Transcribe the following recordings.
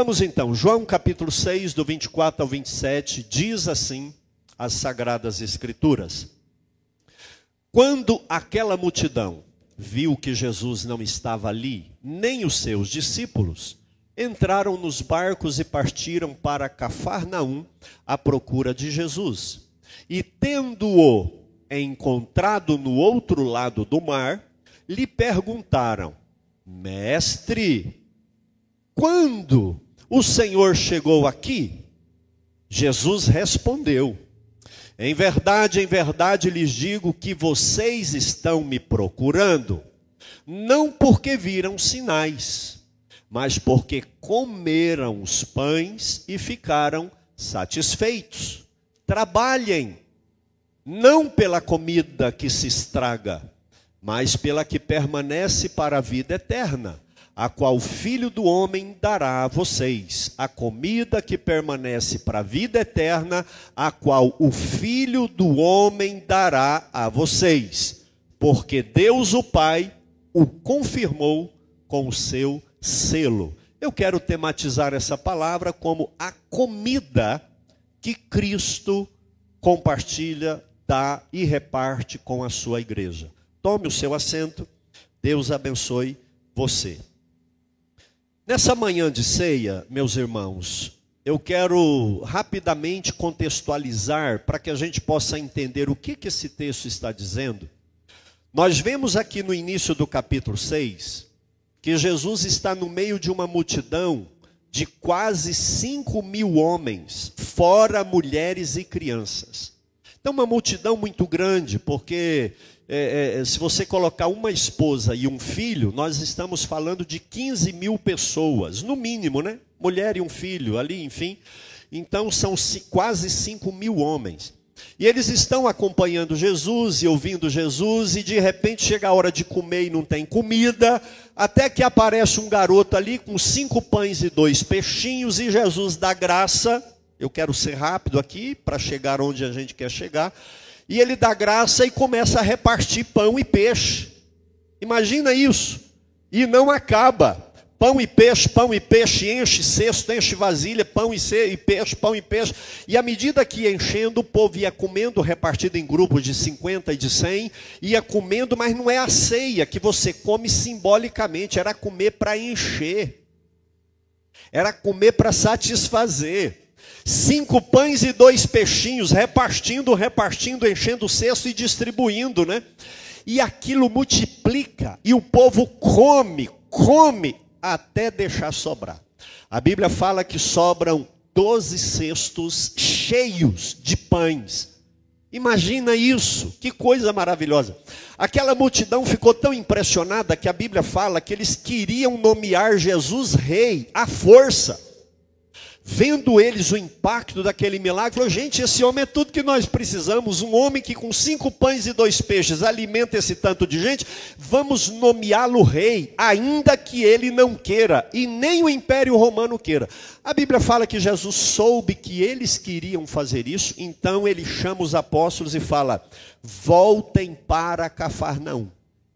Vamos então, João capítulo 6, do 24 ao 27, diz assim as Sagradas Escrituras. Quando aquela multidão viu que Jesus não estava ali, nem os seus discípulos, entraram nos barcos e partiram para Cafarnaum à procura de Jesus. E tendo-o encontrado no outro lado do mar, lhe perguntaram: Mestre, quando o Senhor chegou aqui? Jesus respondeu: Em verdade, em verdade lhes digo que vocês estão me procurando, não porque viram sinais, mas porque comeram os pães e ficaram satisfeitos. Trabalhem, não pela comida que se estraga, mas pela que permanece para a vida eterna, a qual o Filho do Homem dará a vocês, a comida que permanece para a vida eterna, a qual o Filho do Homem dará a vocês, porque Deus o Pai o confirmou com o seu selo. Eu quero tematizar essa palavra como a comida que Cristo compartilha, dá e reparte com a sua igreja. Tome o seu assento. Deus abençoe você. Nessa manhã de ceia, meus irmãos, eu quero rapidamente contextualizar para que a gente possa entender o que, que esse texto está dizendo. Nós vemos aqui no início do capítulo 6 que Jesus está no meio de uma multidão de quase 5 mil homens, fora mulheres e crianças. Então, uma multidão muito grande, porque é, é, se você colocar uma esposa e um filho, nós estamos falando de 15 mil pessoas, no mínimo, né? Mulher e um filho ali, enfim. Então, são quase 5 mil homens. E eles estão acompanhando Jesus e ouvindo Jesus, e de repente chega a hora de comer e não tem comida, até que aparece um garoto ali com cinco pães e dois peixinhos, e Jesus dá graça. Eu quero ser rápido aqui para chegar onde a gente quer chegar. E ele dá graça e começa a repartir pão e peixe. Imagina isso. E não acaba. Pão e peixe, pão e peixe, enche cesto, enche vasilha, pão e, peixe, pão e peixe. E à medida que ia enchendo, o povo ia comendo, repartido em grupos de 50 e de 100, ia comendo, mas não é a ceia que você come simbolicamente, era comer para encher, era comer para satisfazer. Cinco pães e dois peixinhos, repartindo, repartindo, enchendo o cesto e distribuindo, né? E aquilo multiplica, e o povo come, come, até deixar sobrar. A Bíblia fala que sobram doze cestos cheios de pães. Imagina isso, que coisa maravilhosa. Aquela multidão ficou tão impressionada que a Bíblia fala que eles queriam nomear Jesus rei à força. Vendo eles o impacto daquele milagre, falou: gente, esse homem é tudo que nós precisamos. Um homem que com cinco pães e dois peixes alimenta esse tanto de gente, vamos nomeá-lo rei, ainda que ele não queira, e nem o império romano queira. A Bíblia fala que Jesus soube que eles queriam fazer isso, então ele chama os apóstolos e fala: voltem para Cafarnaum.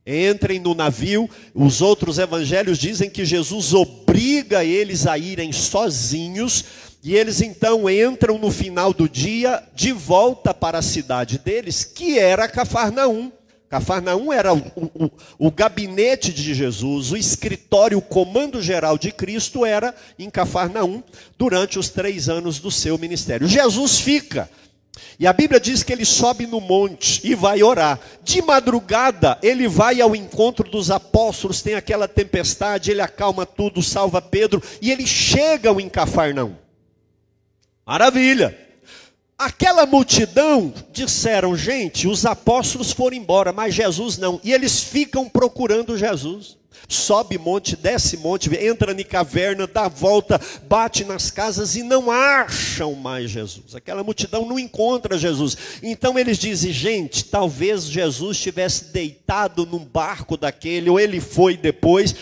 Entrem no navio. Os outros evangelhos dizem que Jesus obriga eles a irem sozinhos. E eles então entram no final do dia de volta para a cidade deles, que era Cafarnaum. Cafarnaum era o, o, o, gabinete de Jesus, o escritório, o comando geral de Cristo era em Cafarnaum durante os três anos do seu ministério. Jesus fica e a Bíblia diz que ele sobe no monte e vai orar. De madrugada, ele vai ao encontro dos apóstolos, tem aquela tempestade, ele acalma tudo, salva Pedro, e ele chega em Cafarnaum. Maravilha! Aquela multidão disseram, gente, os apóstolos foram embora, mas Jesus não. E eles ficam procurando Jesus. Sobe monte, desce monte, entra em caverna, dá volta, bate nas casas e não acham mais Jesus. Aquela multidão não encontra Jesus. Então eles dizem: gente, talvez Jesus estivesse deitado num barco daquele, ou ele foi depois.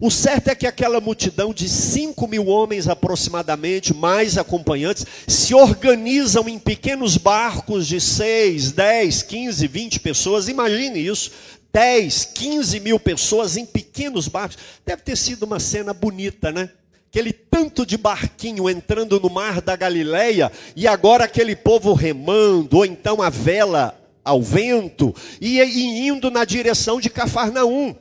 O certo é que aquela multidão de 5 mil homens aproximadamente, mais acompanhantes, se organizam em pequenos barcos de 6, 10, 15, 20 pessoas. Imagine isso. 10, 15 mil pessoas em pequenos barcos. Deve ter sido uma cena bonita, né? Aquele tanto de barquinho entrando no mar da Galileia, e agora aquele povo remando, ou então a vela ao vento, e, e indo na direção de Cafarnaum,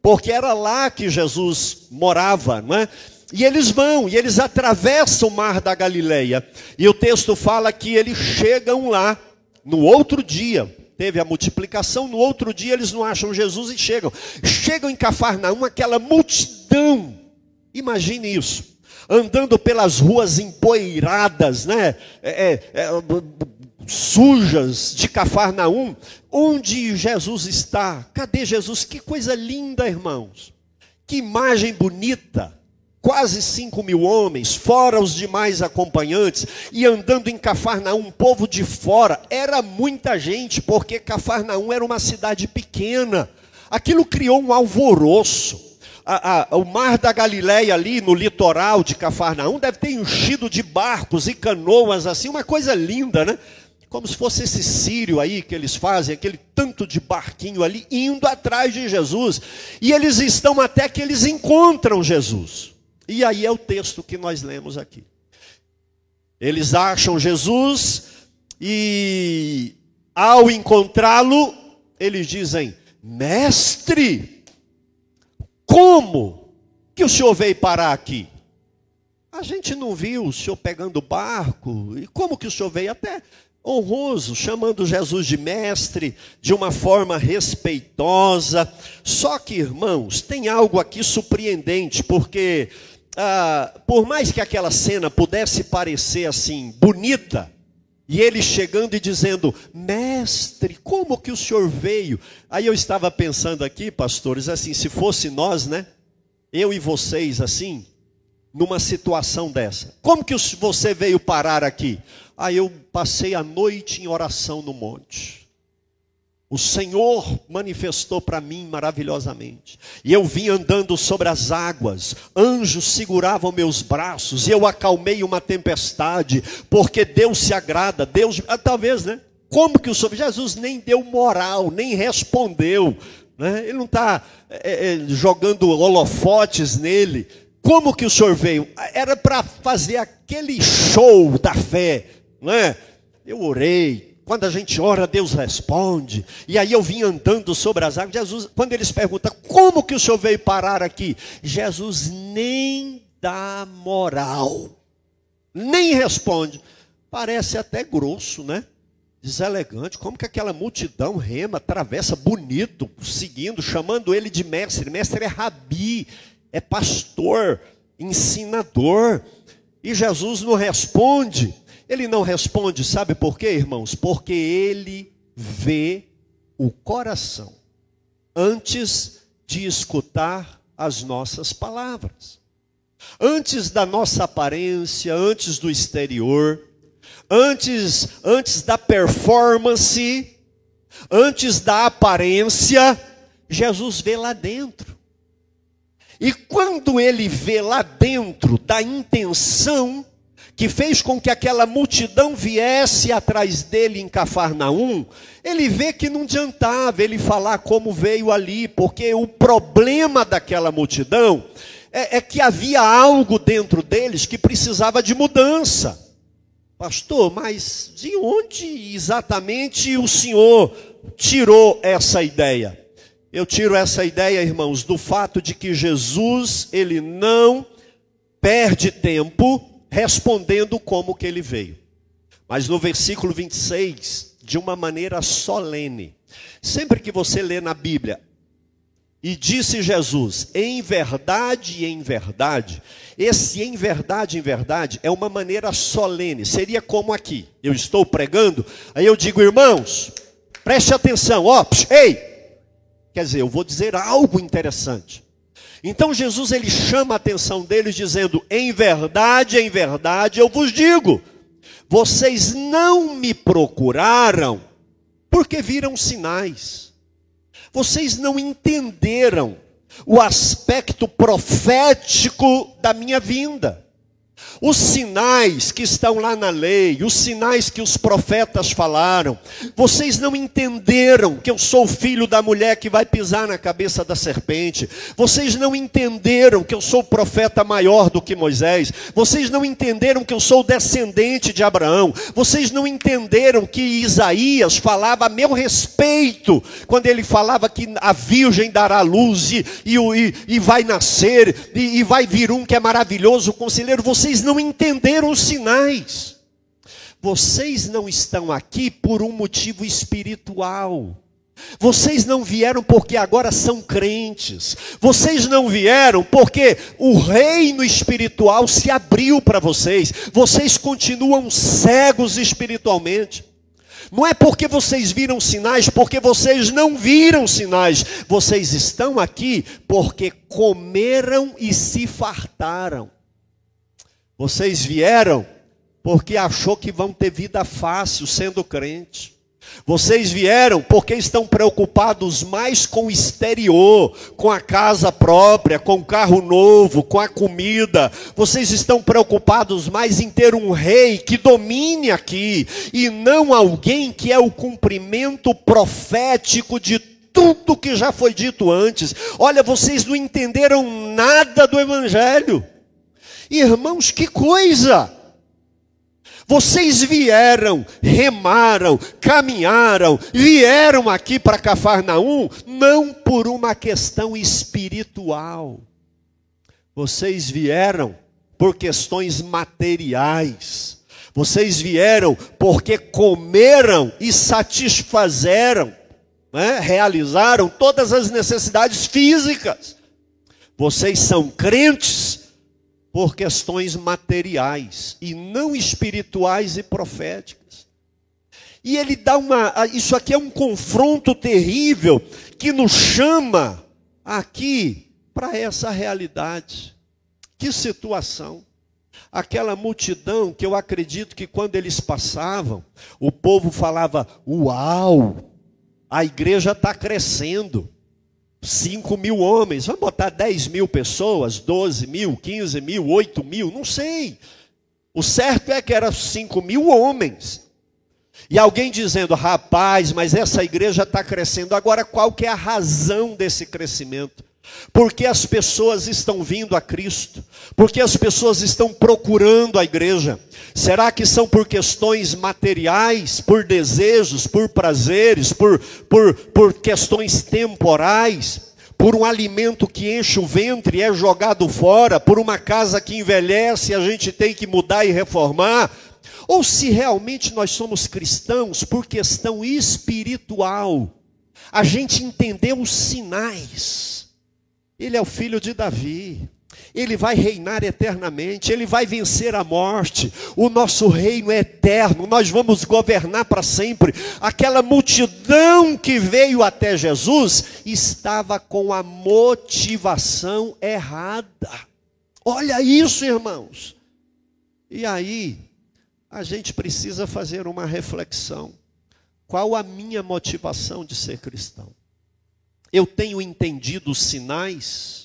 porque era lá que Jesus morava, não é? E eles vão, e eles atravessam o mar da Galileia. E o texto fala que eles chegam lá no outro dia. Teve a multiplicação, no outro dia eles não acham Jesus e chegam. Chegam em Cafarnaum aquela multidão. Imagine isso. Andando pelas ruas empoeiradas, né? É, é, é sujas de Cafarnaum, onde Jesus está. Cadê Jesus? Que coisa linda, irmãos. Que imagem bonita quase cinco mil homens, fora os demais acompanhantes, e andando em Cafarnaum, um povo de fora, era muita gente, porque Cafarnaum era uma cidade pequena. Aquilo criou um alvoroço. A, a, o mar da Galileia ali no litoral de Cafarnaum deve ter enchido de barcos e canoas assim, uma coisa linda, né? Como se fosse esse sírio aí que eles fazem, aquele tanto de barquinho ali, indo atrás de Jesus. E eles estão até que eles encontram Jesus. E aí é o texto que nós lemos aqui. Eles acham Jesus e ao encontrá-lo, eles dizem: Mestre, como que o senhor veio parar aqui? A gente não viu o senhor pegando barco, e como que o senhor veio até honroso, chamando Jesus de mestre, de uma forma respeitosa. Só que, irmãos, tem algo aqui surpreendente, porque ah, por mais que aquela cena pudesse parecer assim bonita, e ele chegando e dizendo: Mestre, como que o senhor veio? Aí eu estava pensando aqui, pastores, assim, se fosse nós, né? Eu e vocês, assim, numa situação dessa. Como que você veio parar aqui? Aí eu passei a noite em oração no monte. O Senhor manifestou para mim maravilhosamente. E eu vim andando sobre as águas, anjos seguravam meus braços, e eu acalmei uma tempestade, porque Deus se agrada, Deus, ah, talvez, né? Como que o Senhor, Jesus nem deu moral, nem respondeu, né? ele não está é, é, jogando holofotes nele. Como que o Senhor veio? Era para fazer aquele show da fé, né? Eu orei, quando a gente ora, Deus responde. E aí eu vim andando sobre as águas. Jesus, quando eles perguntam, como que o senhor veio parar aqui? Jesus nem dá moral, nem responde. Parece até grosso, né? Deselegante. Como que aquela multidão rema, atravessa bonito, seguindo, chamando ele de mestre. Mestre é rabi, é pastor, ensinador. E Jesus não responde. Ele não responde, sabe por quê, irmãos? Porque ele vê o coração antes de escutar as nossas palavras. Antes da nossa aparência, antes do exterior, antes antes da performance, antes da aparência, Jesus vê lá dentro. E quando ele vê lá dentro da intenção que fez com que aquela multidão viesse atrás dele em Cafarnaum, ele vê que não adiantava ele falar como veio ali, porque o problema daquela multidão é, é que havia algo dentro deles que precisava de mudança. Pastor, mas de onde exatamente o senhor tirou essa ideia? Eu tiro essa ideia, irmãos, do fato de que Jesus, ele não perde tempo respondendo como que ele veio. Mas no versículo 26, de uma maneira solene. Sempre que você lê na Bíblia, e disse Jesus, em verdade, em verdade, esse em verdade, em verdade, é uma maneira solene, seria como aqui, eu estou pregando, aí eu digo, irmãos, preste atenção, ó, ei, quer dizer, eu vou dizer algo interessante. Então Jesus ele chama a atenção deles dizendo: "Em verdade, em verdade eu vos digo, vocês não me procuraram porque viram sinais. Vocês não entenderam o aspecto profético da minha vinda. Os sinais que estão lá na lei, os sinais que os profetas falaram, vocês não entenderam que eu sou filho da mulher que vai pisar na cabeça da serpente. Vocês não entenderam que eu sou profeta maior do que Moisés. Vocês não entenderam que eu sou descendente de Abraão. Vocês não entenderam que Isaías falava a meu respeito quando ele falava que a virgem dará luz e, e, e vai nascer e, e vai vir um que é maravilhoso, conselheiro. Vocês não não entenderam os sinais. Vocês não estão aqui por um motivo espiritual. Vocês não vieram porque agora são crentes. Vocês não vieram porque o reino espiritual se abriu para vocês. Vocês continuam cegos espiritualmente. Não é porque vocês viram sinais, porque vocês não viram sinais. Vocês estão aqui porque comeram e se fartaram. Vocês vieram porque achou que vão ter vida fácil sendo crente. Vocês vieram porque estão preocupados mais com o exterior, com a casa própria, com o carro novo, com a comida. Vocês estão preocupados mais em ter um rei que domine aqui e não alguém que é o cumprimento profético de tudo que já foi dito antes. Olha, vocês não entenderam nada do evangelho. Irmãos, que coisa! Vocês vieram, remaram, caminharam, vieram aqui para Cafarnaum, não por uma questão espiritual. Vocês vieram por questões materiais. Vocês vieram porque comeram e satisfazeram, né? realizaram todas as necessidades físicas. Vocês são crentes por questões materiais e não espirituais e proféticas. E ele dá uma. Isso aqui é um confronto terrível que nos chama aqui para essa realidade. Que situação. Aquela multidão que eu acredito que quando eles passavam, o povo falava: Uau, a igreja está crescendo. 5 mil homens, vamos botar 10 mil pessoas, 12 mil, 15 mil, 8 mil, não sei. O certo é que eram 5 mil homens. E alguém dizendo, rapaz, mas essa igreja está crescendo. Agora, qual que é a razão desse crescimento? Porque as pessoas estão vindo a Cristo, porque as pessoas estão procurando a igreja. Será que são por questões materiais, por desejos, por prazeres, por, por, por questões temporais? Por um alimento que enche o ventre e é jogado fora, por uma casa que envelhece e a gente tem que mudar e reformar? Ou se realmente nós somos cristãos por questão espiritual, a gente entendeu os sinais ele é o filho de Davi. Ele vai reinar eternamente, ele vai vencer a morte. O nosso reino é eterno, nós vamos governar para sempre. Aquela multidão que veio até Jesus estava com a motivação errada. Olha isso, irmãos. E aí, a gente precisa fazer uma reflexão. Qual a minha motivação de ser cristão? Eu tenho entendido os sinais,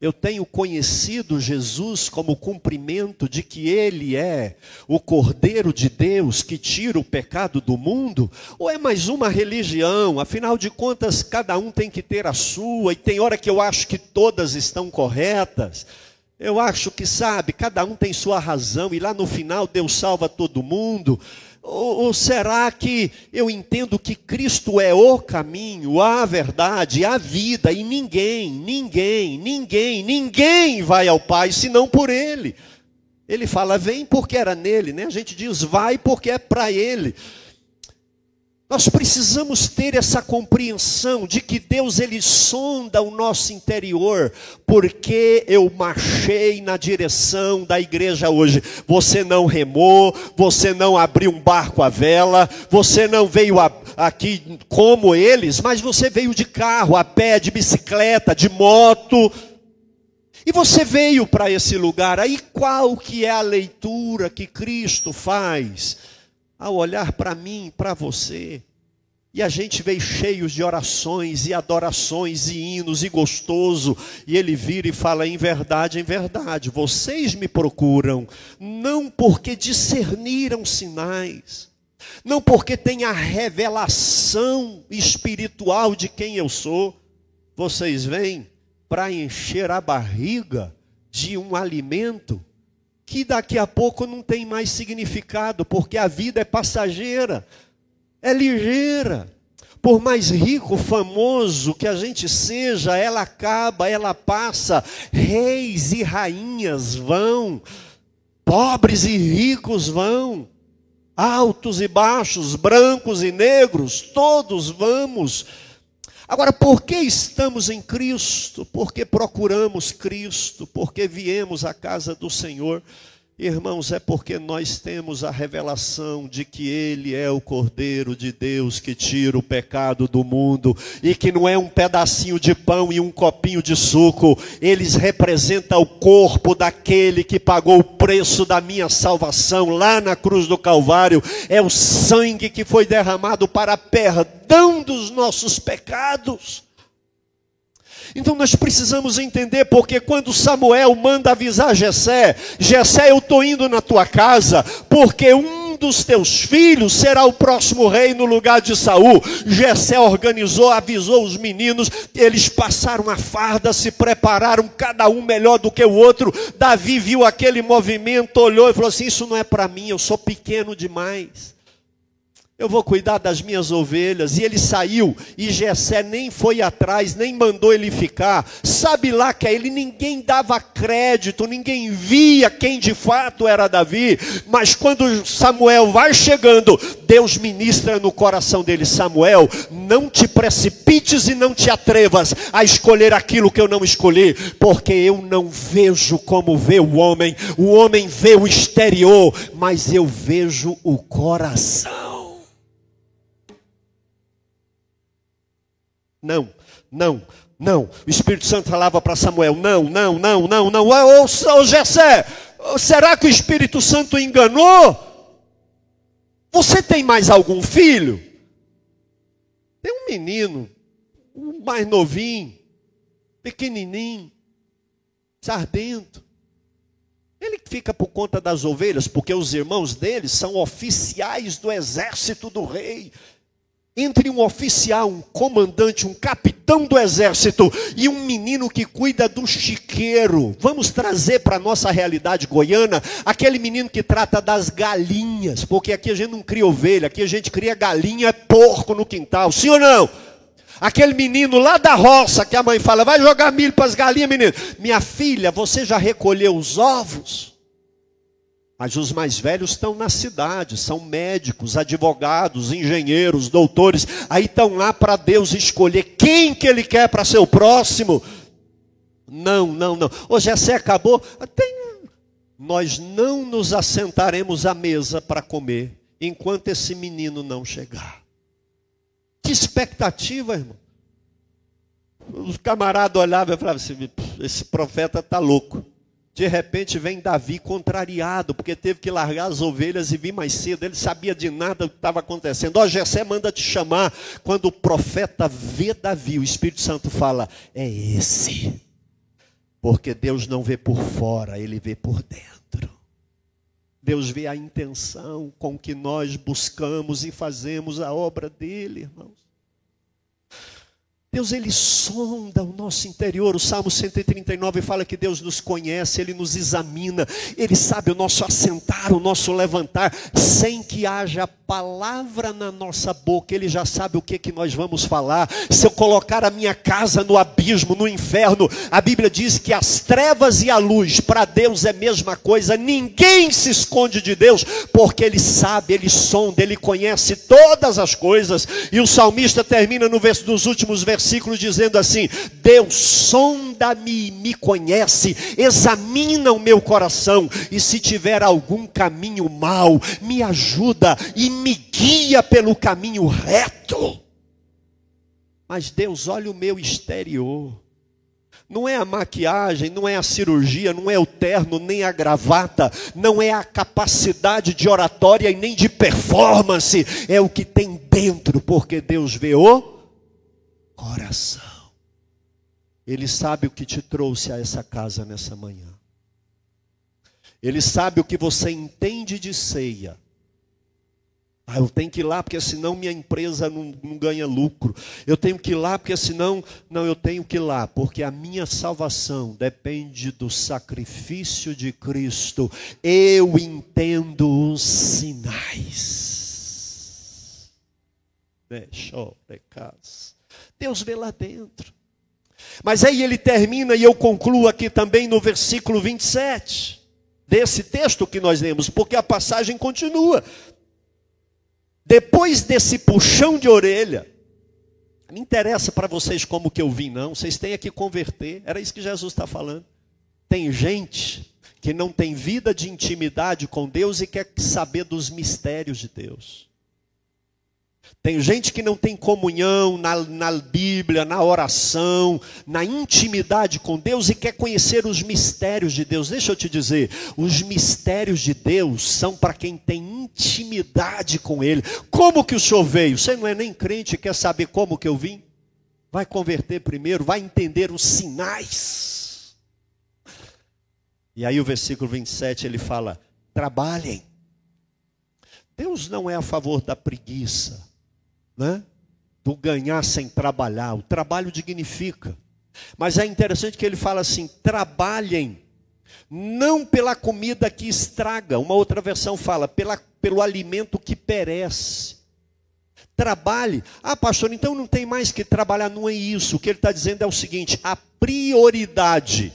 eu tenho conhecido Jesus como cumprimento de que Ele é o Cordeiro de Deus que tira o pecado do mundo? Ou é mais uma religião? Afinal de contas, cada um tem que ter a sua, e tem hora que eu acho que todas estão corretas. Eu acho que, sabe, cada um tem sua razão, e lá no final Deus salva todo mundo. Ou, ou, será que eu entendo que Cristo é o caminho, a verdade, a vida, e ninguém, ninguém, ninguém, ninguém vai ao Pai senão por Ele? Ele fala, vem porque era nele, né? A gente diz, vai porque é para Ele. Nós precisamos ter essa compreensão de que Deus ele sonda o nosso interior, porque eu marchei na direção da igreja hoje. Você não remou, você não abriu um barco à vela, você não veio a, aqui como eles, mas você veio de carro, a pé, de bicicleta, de moto. E você veio para esse lugar. Aí qual que é a leitura que Cristo faz? Ao olhar para mim, para você, E a gente veio cheios de orações e adorações e hinos e gostoso. E ele vira e fala: em verdade, em verdade, vocês me procuram, não porque discerniram sinais, não porque tem a revelação espiritual de quem eu sou. Vocês vêm para encher a barriga de um alimento que daqui a pouco não tem mais significado, porque a vida é passageira é ligeira. Por mais rico, famoso que a gente seja, ela acaba, ela passa. Reis e rainhas vão, pobres e ricos vão, altos e baixos, brancos e negros, todos vamos. Agora, por que estamos em Cristo? Porque procuramos Cristo, porque viemos à casa do Senhor. Irmãos, é porque nós temos a revelação de que Ele é o Cordeiro de Deus que tira o pecado do mundo e que não é um pedacinho de pão e um copinho de suco, eles representam o corpo daquele que pagou o preço da minha salvação lá na cruz do Calvário, é o sangue que foi derramado para perdão dos nossos pecados. Então nós precisamos entender, porque quando Samuel manda avisar Jessé, Jessé, eu estou indo na tua casa, porque um dos teus filhos será o próximo rei no lugar de Saul. Jessé organizou, avisou os meninos, eles passaram a farda, se prepararam, cada um melhor do que o outro. Davi viu aquele movimento, olhou e falou assim: Isso não é para mim, eu sou pequeno demais eu vou cuidar das minhas ovelhas. E ele saiu, e Jessé nem foi atrás, nem mandou ele ficar. Sabe lá que a ele ninguém dava crédito, ninguém via quem de fato era Davi. Mas quando Samuel vai chegando, Deus ministra no coração dele: Samuel, não te precipites e não te atrevas a escolher aquilo que eu não escolhi, porque eu não vejo como vê o homem. O homem vê o exterior, mas eu vejo o coração. Não, não, não. O Espírito Santo falava para Samuel: não, não, não, não, não. Ô, ô Jessé, será que o Espírito Santo enganou? Você tem mais algum filho? Tem um menino, um mais novinho, pequenininho, sardento. Ele fica por conta das ovelhas, porque os irmãos dele são oficiais do exército do rei entre um oficial, um comandante, um capitão do exército e um menino que cuida do chiqueiro. Vamos trazer para a nossa realidade goiana aquele menino que trata das galinhas, porque aqui a gente não cria ovelha, aqui a gente cria galinha, porco no quintal, sim ou não? Aquele menino lá da roça que a mãe fala, vai jogar milho para as galinhas, menino. Minha filha, você já recolheu os ovos? Mas os mais velhos estão na cidade, são médicos, advogados, engenheiros, doutores. Aí estão lá para Deus escolher quem que Ele quer para ser o próximo. Não, não, não. Ô Jessé acabou. Tem... Nós não nos assentaremos à mesa para comer enquanto esse menino não chegar. Que expectativa, irmão. Os camaradas olhavam e falavam assim: esse profeta está louco. De repente vem Davi contrariado, porque teve que largar as ovelhas e vir mais cedo. Ele sabia de nada do que estava acontecendo. Ó, Jessé manda te chamar. Quando o profeta vê Davi, o Espírito Santo fala: É esse. Porque Deus não vê por fora, ele vê por dentro. Deus vê a intenção com que nós buscamos e fazemos a obra dele, irmãos. Deus ele sonda o nosso interior. O Salmo 139 fala que Deus nos conhece, ele nos examina, ele sabe o nosso assentar, o nosso levantar, sem que haja palavra na nossa boca, ele já sabe o que que nós vamos falar. Se eu colocar a minha casa no abismo, no inferno, a Bíblia diz que as trevas e a luz para Deus é a mesma coisa. Ninguém se esconde de Deus, porque ele sabe, ele sonda, ele conhece todas as coisas. E o salmista termina no verso dos últimos versículos versículo dizendo assim: Deus sonda-me, me conhece, examina o meu coração, e se tiver algum caminho mau, me ajuda e me guia pelo caminho reto. Mas Deus olha o meu exterior. Não é a maquiagem, não é a cirurgia, não é o terno, nem a gravata, não é a capacidade de oratória e nem de performance, é o que tem dentro, porque Deus vê o coração. Ele sabe o que te trouxe a essa casa nessa manhã. Ele sabe o que você entende de ceia. Ah, eu tenho que ir lá porque senão minha empresa não, não, ganha lucro. Eu tenho que ir lá porque senão. Não, eu tenho que ir lá porque a minha salvação depende do sacrifício de Cristo. Eu entendo os sinais. Deixa eu casa. Deus vê lá dentro. Mas aí ele termina e eu concluo aqui também no versículo 27 desse texto que nós lemos, porque a passagem continua. Depois desse puxão de orelha, não interessa para vocês como que eu vim, não. Vocês têm que converter. Era isso que Jesus está falando. Tem gente que não tem vida de intimidade com Deus e quer saber dos mistérios de Deus. Tem gente que não tem comunhão na, na, Bíblia, na oração, na intimidade com Deus e quer conhecer os mistérios de Deus. Deixa eu te dizer, os mistérios de Deus são para quem tem intimidade com Ele. Como que o senhor veio? Você não é nem crente e quer saber como que eu vim? Vai converter primeiro, vai entender os sinais. E aí o versículo 27 ele fala: trabalhem. Deus não é a favor da preguiça né? do ganhar sem trabalhar. O trabalho dignifica. Mas é interessante que ele fala assim: trabalhem, não pela comida que estraga. Uma outra versão fala, pela, pelo alimento que perece. Trabalhe. Ah, pastor, então não tem mais que trabalhar. Não é isso. O que ele está dizendo é o seguinte: a prioridade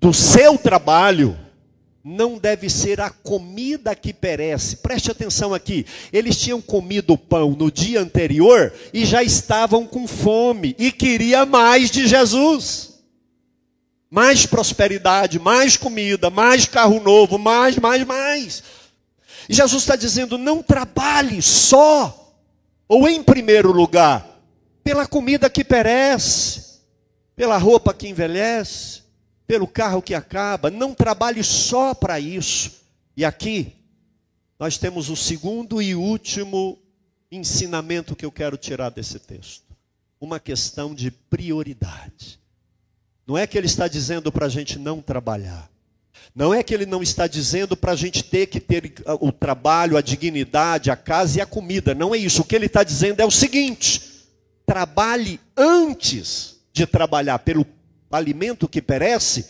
do seu trabalho não deve ser a comida que perece. Preste atenção aqui. Eles tinham comido pão no dia anterior e já estavam com fome e queria mais de Jesus. Mais prosperidade, mais comida, mais carro novo, mais, mais, mais. E Jesus está dizendo: não trabalhe só, ou em primeiro lugar, pela comida que perece, pela roupa que envelhece, pelo carro que acaba, não trabalhe só para isso. E aqui nós temos o segundo e último ensinamento que eu quero tirar desse texto. Uma questão de prioridade. Não é que ele está dizendo para a gente não trabalhar. Não é que ele não está dizendo para a gente ter que ter o trabalho, a dignidade, a casa e a comida. Não é isso. O que ele está dizendo é o seguinte: trabalhe antes de trabalhar pelo alimento que perece,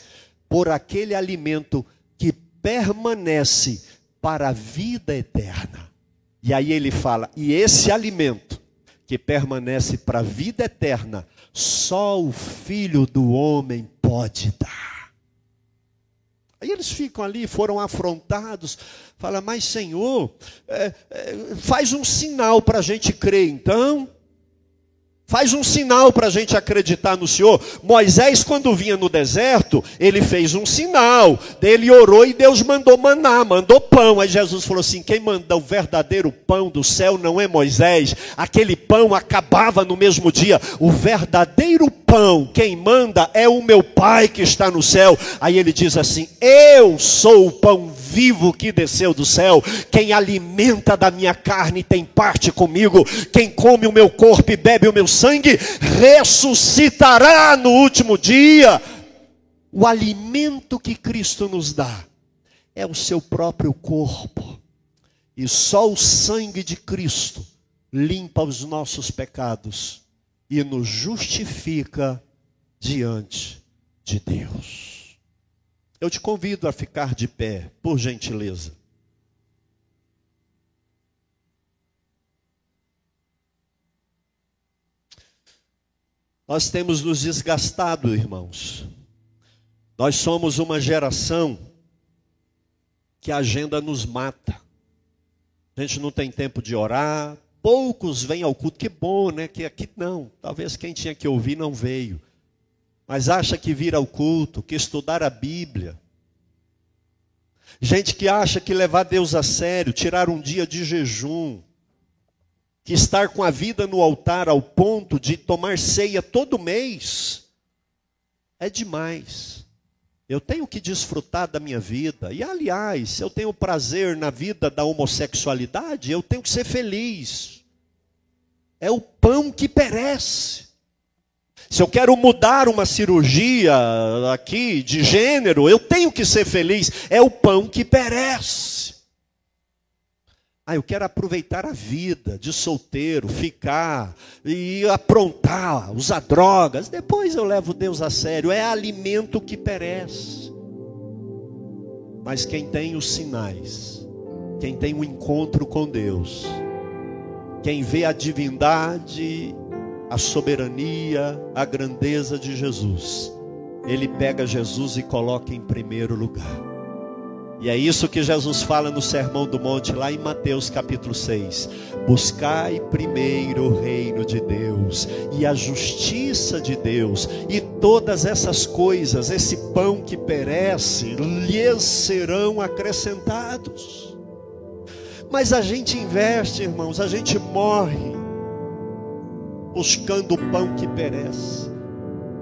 por aquele alimento que permanece para a vida eterna. E aí ele fala: e esse alimento que permanece para a vida eterna, só o Filho do Homem pode dar. Aí eles ficam ali, foram afrontados, fala, mas Senhor, é, é, faz um sinal para a gente crer então. Faz um sinal para a gente acreditar no Senhor. Moisés, quando vinha no deserto, ele fez um sinal. Ele orou e Deus mandou maná, mandou pão. Aí Jesus falou assim: quem manda o verdadeiro pão do céu não é Moisés. Aquele pão acabava no mesmo dia. O verdadeiro pão, quem manda é o meu Pai que está no céu. Aí ele diz assim: Eu sou o pão vivo que desceu do céu. Quem alimenta da minha carne tem parte comigo. Quem come o meu corpo e bebe o meu sangue, ressuscitará no último dia. O alimento que Cristo nos dá é o seu próprio corpo. E só o sangue de Cristo limpa os nossos pecados e nos justifica diante de Deus. Eu te convido a ficar de pé, por gentileza. Nós temos nos desgastado, irmãos. Nós somos uma geração que a agenda nos mata. A gente não tem tempo de orar, poucos vêm ao culto. Que bom, né? Que aqui não. Talvez quem tinha que ouvir não veio. Mas acha que vir ao culto, que estudar a Bíblia. Gente que acha que levar Deus a sério, tirar um dia de jejum, que estar com a vida no altar ao ponto de tomar ceia todo mês, é demais. Eu tenho que desfrutar da minha vida. E, aliás, se eu tenho prazer na vida da homossexualidade, eu tenho que ser feliz. É o pão que perece. Se eu quero mudar uma cirurgia aqui de gênero, eu tenho que ser feliz. É o pão que perece. Ah, eu quero aproveitar a vida de solteiro, ficar e aprontar, usar drogas. Depois eu levo Deus a sério. É alimento que perece. Mas quem tem os sinais, quem tem o um encontro com Deus, quem vê a divindade, a soberania, a grandeza de Jesus, ele pega Jesus e coloca em primeiro lugar. E é isso que Jesus fala no Sermão do Monte, lá em Mateus capítulo 6. Buscai primeiro o reino de Deus e a justiça de Deus, e todas essas coisas, esse pão que perece, lhes serão acrescentados. Mas a gente investe, irmãos, a gente morre buscando o pão que perece.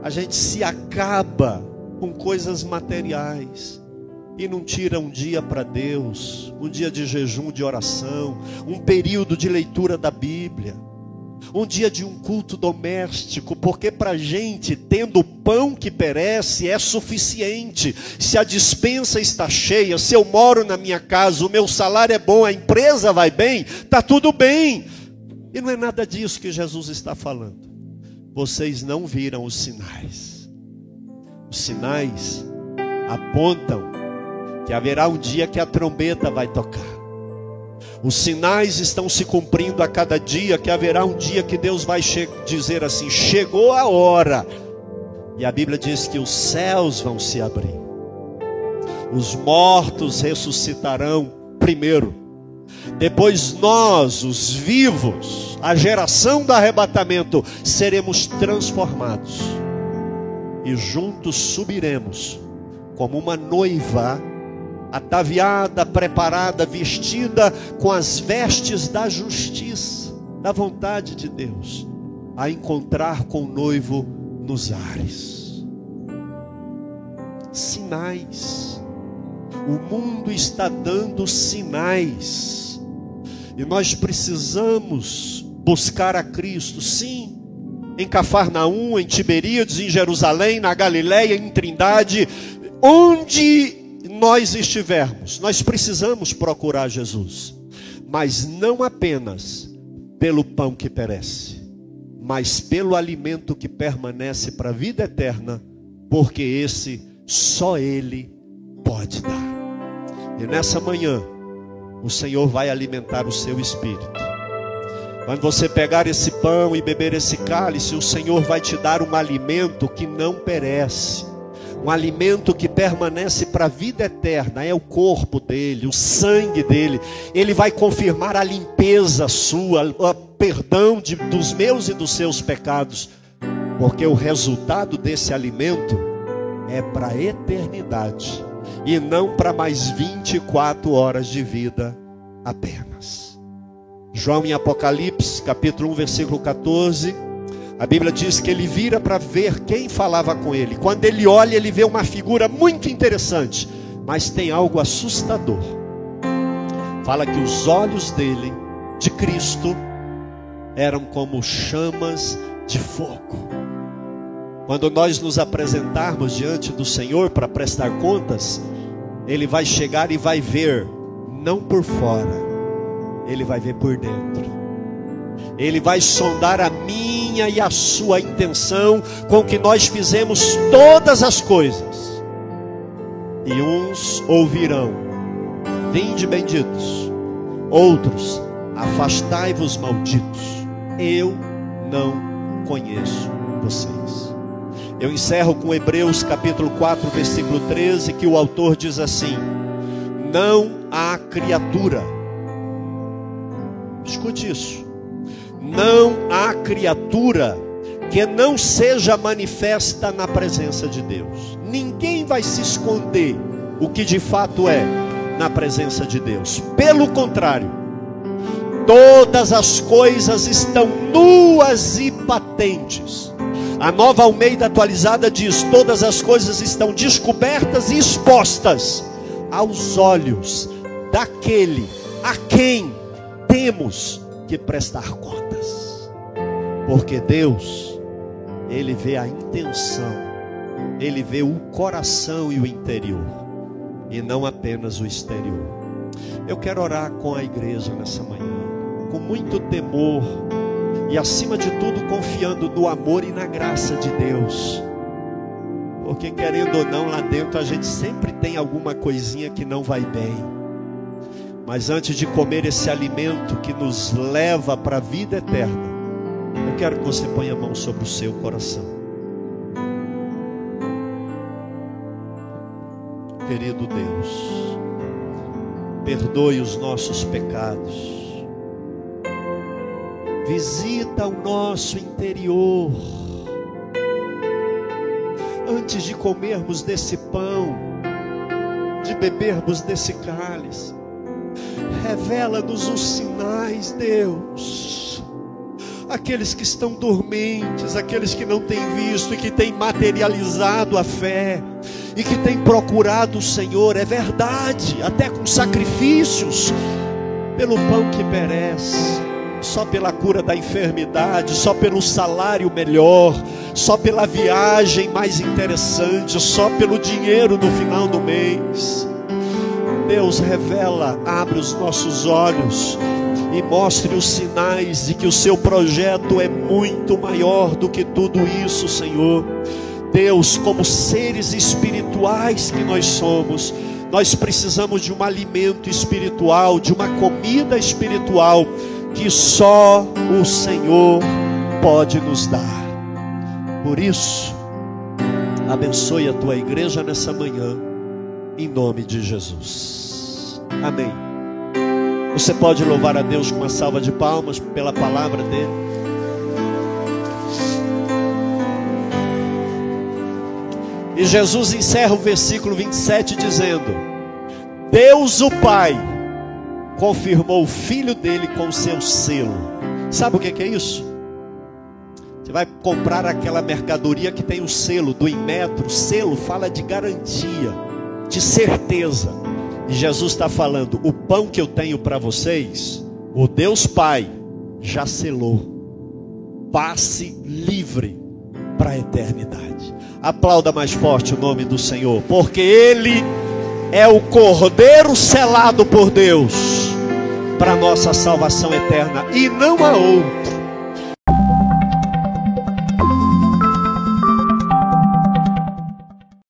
A gente se acaba com coisas materiais e não tira um dia para Deus, um dia de jejum, de oração, um período de leitura da Bíblia, um dia de um culto doméstico, porque para gente, tendo o pão que perece, é suficiente. Se a dispensa está cheia, se eu moro na minha casa, o meu salário é bom, a empresa vai bem, está tudo bem. E não é nada disso que Jesus está falando. Vocês não viram os sinais. Os sinais apontam que haverá um dia que a trombeta vai tocar. Os sinais estão se cumprindo a cada dia, que haverá um dia que Deus vai dizer assim: chegou a hora. E a Bíblia diz que os céus vão se abrir. Os mortos ressuscitarão primeiro. Depois nós, os vivos, a geração do arrebatamento, seremos transformados. E juntos subiremos como uma noiva ataviada, preparada, vestida com as vestes da justiça, da vontade de Deus, a encontrar com o noivo nos ares. Sinais. O mundo está dando sinais. E nós precisamos buscar a Cristo, sim, em Cafarnaum, em Tiberíades, em Jerusalém, na Galiléia, em Trindade, onde nós estivermos, nós precisamos procurar Jesus, mas não apenas pelo pão que perece, mas pelo alimento que permanece para a vida eterna, porque esse só Ele pode dar. E nessa manhã, o Senhor vai alimentar o seu espírito. Quando você pegar esse pão e beber esse cálice, o Senhor vai te dar um alimento que não perece um alimento que permanece para a vida eterna, é o corpo dele, o sangue dele. Ele vai confirmar a limpeza sua, o perdão de, dos meus e dos seus pecados, porque o resultado desse alimento é para a eternidade e não para mais 24 horas de vida apenas. João em Apocalipse, capítulo 1, versículo 14 a Bíblia diz que ele vira para ver quem falava com ele. Quando ele olha, ele vê uma figura muito interessante, mas tem algo assustador. Fala que os olhos dele, de Cristo, eram como chamas de fogo. Quando nós nos apresentarmos diante do Senhor para prestar contas, ele vai chegar e vai ver, não por fora, ele vai ver por dentro. Ele vai sondar a minha e a sua intenção com que nós fizemos todas as coisas. E uns ouvirão: Vinde benditos. Outros: Afastai-vos malditos. Eu não conheço vocês. Eu encerro com Hebreus capítulo 4, versículo 13, que o autor diz assim: Não há criatura. Escute isso não há criatura que não seja manifesta na presença de Deus. Ninguém vai se esconder o que de fato é na presença de Deus. Pelo contrário, todas as coisas estão nuas e patentes A nova Almeida atualizada diz: todas as coisas estão descobertas e expostas aos olhos daquele a quem temos que prestar contas. Porque Deus, Ele vê a intenção, Ele vê o coração e o interior, e não apenas o exterior. Eu quero orar com a igreja nessa manhã, com muito temor e acima de tudo confiando no amor e na graça de Deus. Porque querendo ou não, lá dentro a gente sempre tem alguma coisinha que não vai bem. Mas antes de comer esse alimento que nos leva para a vida eterna, eu quero que você ponha a mão sobre o seu coração. Querido Deus, perdoe os nossos pecados visita o nosso interior. Antes de comermos desse pão, de bebermos desse cálice, revela-nos os sinais, Deus. Aqueles que estão dormentes, aqueles que não têm visto e que têm materializado a fé e que têm procurado o Senhor, é verdade, até com sacrifícios, pelo pão que perece só pela cura da enfermidade, só pelo salário melhor, só pela viagem mais interessante, só pelo dinheiro no final do mês. Deus revela, abre os nossos olhos e mostre os sinais de que o seu projeto é muito maior do que tudo isso, Senhor. Deus, como seres espirituais que nós somos, nós precisamos de um alimento espiritual, de uma comida espiritual que só o Senhor pode nos dar. Por isso, abençoe a tua igreja nessa manhã, em nome de Jesus. Amém. Você pode louvar a Deus com uma salva de palmas pela palavra dele. E Jesus encerra o versículo 27 dizendo: Deus o Pai confirmou o filho dele com o seu selo. Sabe o que é isso? Você vai comprar aquela mercadoria que tem o selo do Inmetro. Selo fala de garantia, de certeza. E Jesus está falando: o pão que eu tenho para vocês, o Deus Pai já selou. Passe livre para a eternidade. Aplauda mais forte o nome do Senhor, porque Ele é o cordeiro selado por Deus para nossa salvação eterna e não há outro.